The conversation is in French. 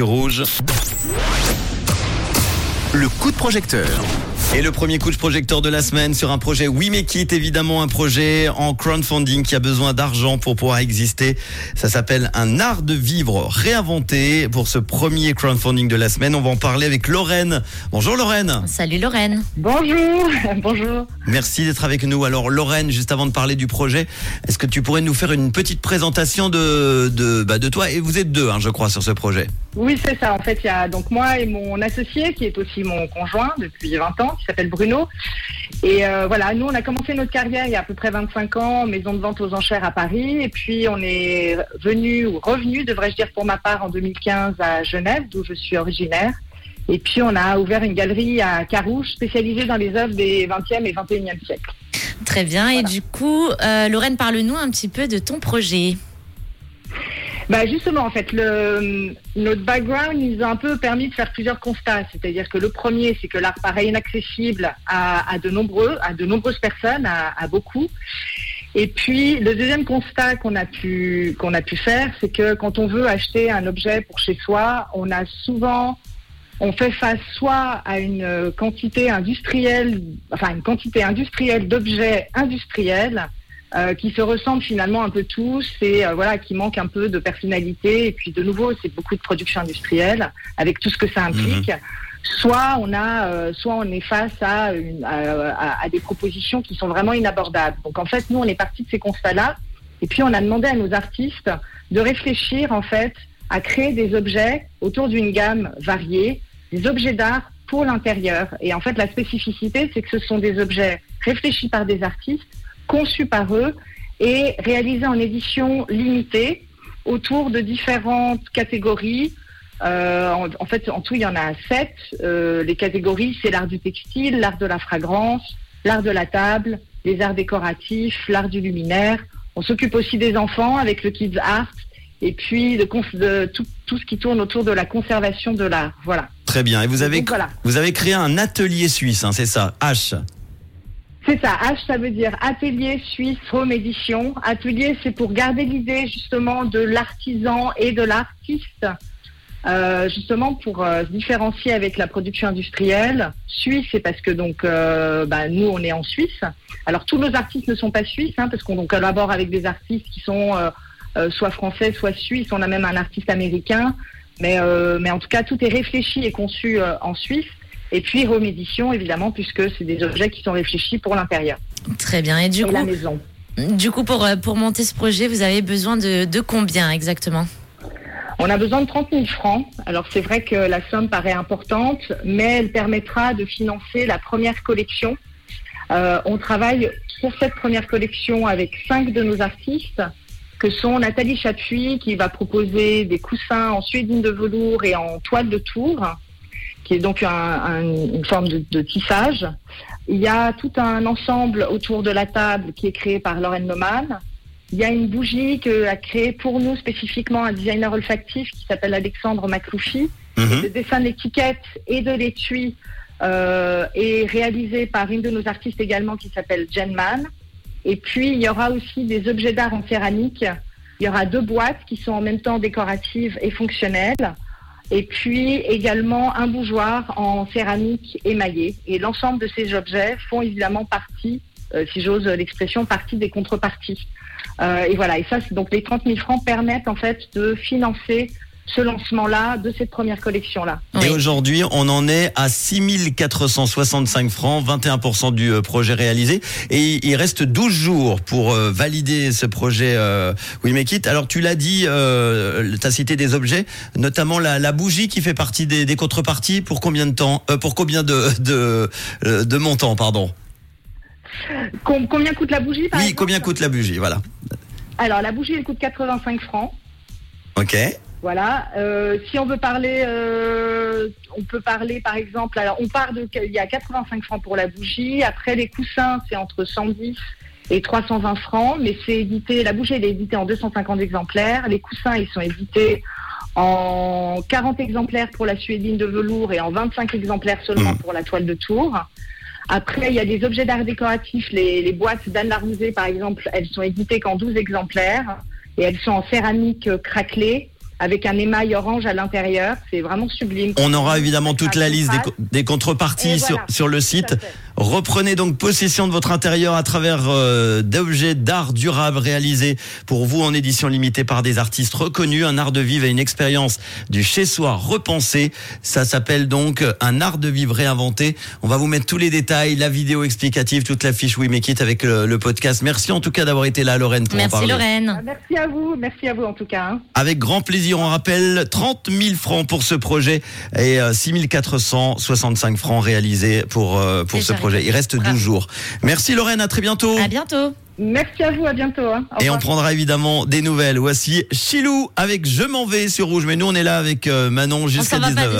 Rouge. Le coup de projecteur. Et le premier coup de projecteur de la semaine sur un projet We Make It, évidemment un projet en crowdfunding qui a besoin d'argent pour pouvoir exister. Ça s'appelle un art de vivre réinventé pour ce premier crowdfunding de la semaine. On va en parler avec Lorraine. Bonjour Lorraine. Salut Lorraine. Bonjour, bonjour. Merci d'être avec nous. Alors Lorraine, juste avant de parler du projet, est-ce que tu pourrais nous faire une petite présentation de, de, bah, de toi? Et vous êtes deux, hein, je crois, sur ce projet. Oui, c'est ça. En fait, il y a donc moi et mon associé qui est aussi mon conjoint depuis 20 ans, qui s'appelle Bruno. Et euh, voilà, nous, on a commencé notre carrière il y a à peu près 25 ans, maison de vente aux enchères à Paris. Et puis, on est venu, ou revenu, devrais-je dire pour ma part, en 2015 à Genève, d'où je suis originaire. Et puis, on a ouvert une galerie à Carouge, spécialisée dans les œuvres des 20e et 21e siècles. Très bien. Et du coup, euh, Lorraine, parle-nous un petit peu de ton projet. Bah justement, en fait, le, notre background nous a un peu permis de faire plusieurs constats. C'est-à-dire que le premier, c'est que l'art paraît inaccessible à, à, de nombreux, à de nombreuses personnes, à, à beaucoup. Et puis le deuxième constat qu'on a pu qu'on a pu faire, c'est que quand on veut acheter un objet pour chez soi, on a souvent on fait face soit à une quantité industrielle, enfin une quantité industrielle d'objets industriels euh, qui se ressemblent finalement un peu tous et euh, voilà qui manquent un peu de personnalité et puis de nouveau c'est beaucoup de production industrielle avec tout ce que ça implique. Soit on a, euh, soit on est face à, une, à, à, des propositions qui sont vraiment inabordables. Donc en fait nous on est parti de ces constats-là et puis on a demandé à nos artistes de réfléchir en fait à créer des objets autour d'une gamme variée, des objets d'art pour l'intérieur. Et en fait la spécificité c'est que ce sont des objets réfléchis par des artistes conçu par eux et réalisé en édition limitée autour de différentes catégories. Euh, en, en, fait, en tout, il y en a sept. Euh, les catégories, c'est l'art du textile, l'art de la fragrance, l'art de la table, les arts décoratifs, l'art du luminaire. On s'occupe aussi des enfants avec le Kids Art et puis de, de tout, tout, ce qui tourne autour de la conservation de l'art. Voilà. Très bien. Et vous avez, Donc, voilà. vous avez créé un atelier suisse, hein, c'est ça, H. C'est ça, H ça veut dire atelier suisse home édition. Atelier c'est pour garder l'idée justement de l'artisan et de l'artiste, euh, justement pour euh, différencier avec la production industrielle. Suisse c'est parce que donc euh, bah, nous on est en Suisse. Alors tous nos artistes ne sont pas suisses hein, parce qu'on collabore avec des artistes qui sont soit français, soit suisses. On a même un artiste américain, mais mais en tout cas tout est réfléchi et conçu en Suisse. Et puis home édition, évidemment, puisque c'est des objets qui sont réfléchis pour l'intérieur. Très bien. Et du et coup, la maison. du coup, pour, pour monter ce projet, vous avez besoin de, de combien exactement? On a besoin de 30 000 francs. Alors c'est vrai que la somme paraît importante, mais elle permettra de financer la première collection. Euh, on travaille pour cette première collection avec cinq de nos artistes, que sont Nathalie Chapuis, qui va proposer des coussins en suédine de velours et en toile de tour qui est donc un, un, une forme de, de, tissage. Il y a tout un ensemble autour de la table qui est créé par Lorraine Neumann. Il y a une bougie que a créée pour nous spécifiquement un designer olfactif qui s'appelle Alexandre Macloufi. Mm -hmm. Le dessin de l'étiquette et de l'étui euh, est réalisé par une de nos artistes également qui s'appelle Jen Mann. Et puis il y aura aussi des objets d'art en céramique. Il y aura deux boîtes qui sont en même temps décoratives et fonctionnelles et puis également un bougeoir en céramique émaillée. Et l'ensemble de ces objets font évidemment partie, euh, si j'ose l'expression, partie des contreparties. Euh, et voilà, et ça, donc les 30 000 francs permettent en fait de financer ce lancement-là de cette première collection-là. Oui. Et aujourd'hui, on en est à 6 465 francs, 21% du euh, projet réalisé. Et il reste 12 jours pour euh, valider ce projet euh, We Make It. Alors, tu l'as dit, euh, tu as cité des objets, notamment la, la, bougie qui fait partie des, des contreparties. Pour combien de temps euh, Pour combien de, de, euh, de montants, pardon? Com Combien coûte la bougie par Oui, exemple? combien coûte la bougie Voilà. Alors, la bougie, elle coûte 85 francs. Ok. Voilà. Euh, si on veut parler, euh, on peut parler par exemple. Alors, on part de, il y a 85 francs pour la bougie. Après, les coussins, c'est entre 110 et 320 francs, mais c'est édité. La bougie, elle est éditée en 250 exemplaires. Les coussins, ils sont édités en 40 exemplaires pour la suédine de velours et en 25 exemplaires seulement mmh. pour la toile de tour. Après, il y a des objets d'art décoratif. Les, les boîtes d'Anne Larousé, par exemple, elles sont éditées qu'en 12 exemplaires et elles sont en céramique craquelée avec un émail orange à l'intérieur. C'est vraiment sublime. On aura évidemment toute la liste des, Contraste. co- des contreparties sur, sur le site. Reprenez donc possession de votre intérieur à travers euh, d'objets d'art durable réalisés pour vous en édition limitée par des artistes reconnus. Un art de vivre et une expérience du chez-soi repensé. Ça s'appelle donc un art de vivre réinventé. On va vous mettre tous les détails, la vidéo explicative, toute la fiche We Make It avec le, le podcast. Merci en tout cas d'avoir été là, Lorraine, pour en Merci parler. Lorraine. Merci à vous, merci à vous en tout cas. hein. Avec grand plaisir, on rappelle 30 000 francs pour ce projet et euh, 6 465 francs réalisés pour, euh, pour ce projet. Il reste 12 Bravo. jours. Merci Lorraine, à très bientôt. À bientôt. Merci à vous, à bientôt. hein. Et on prendra évidemment des nouvelles. Voici Chilou avec Je m'en vais sur Rouge. Mais nous, on est là avec euh, Manon On jusqu'à s'en va pas 19h.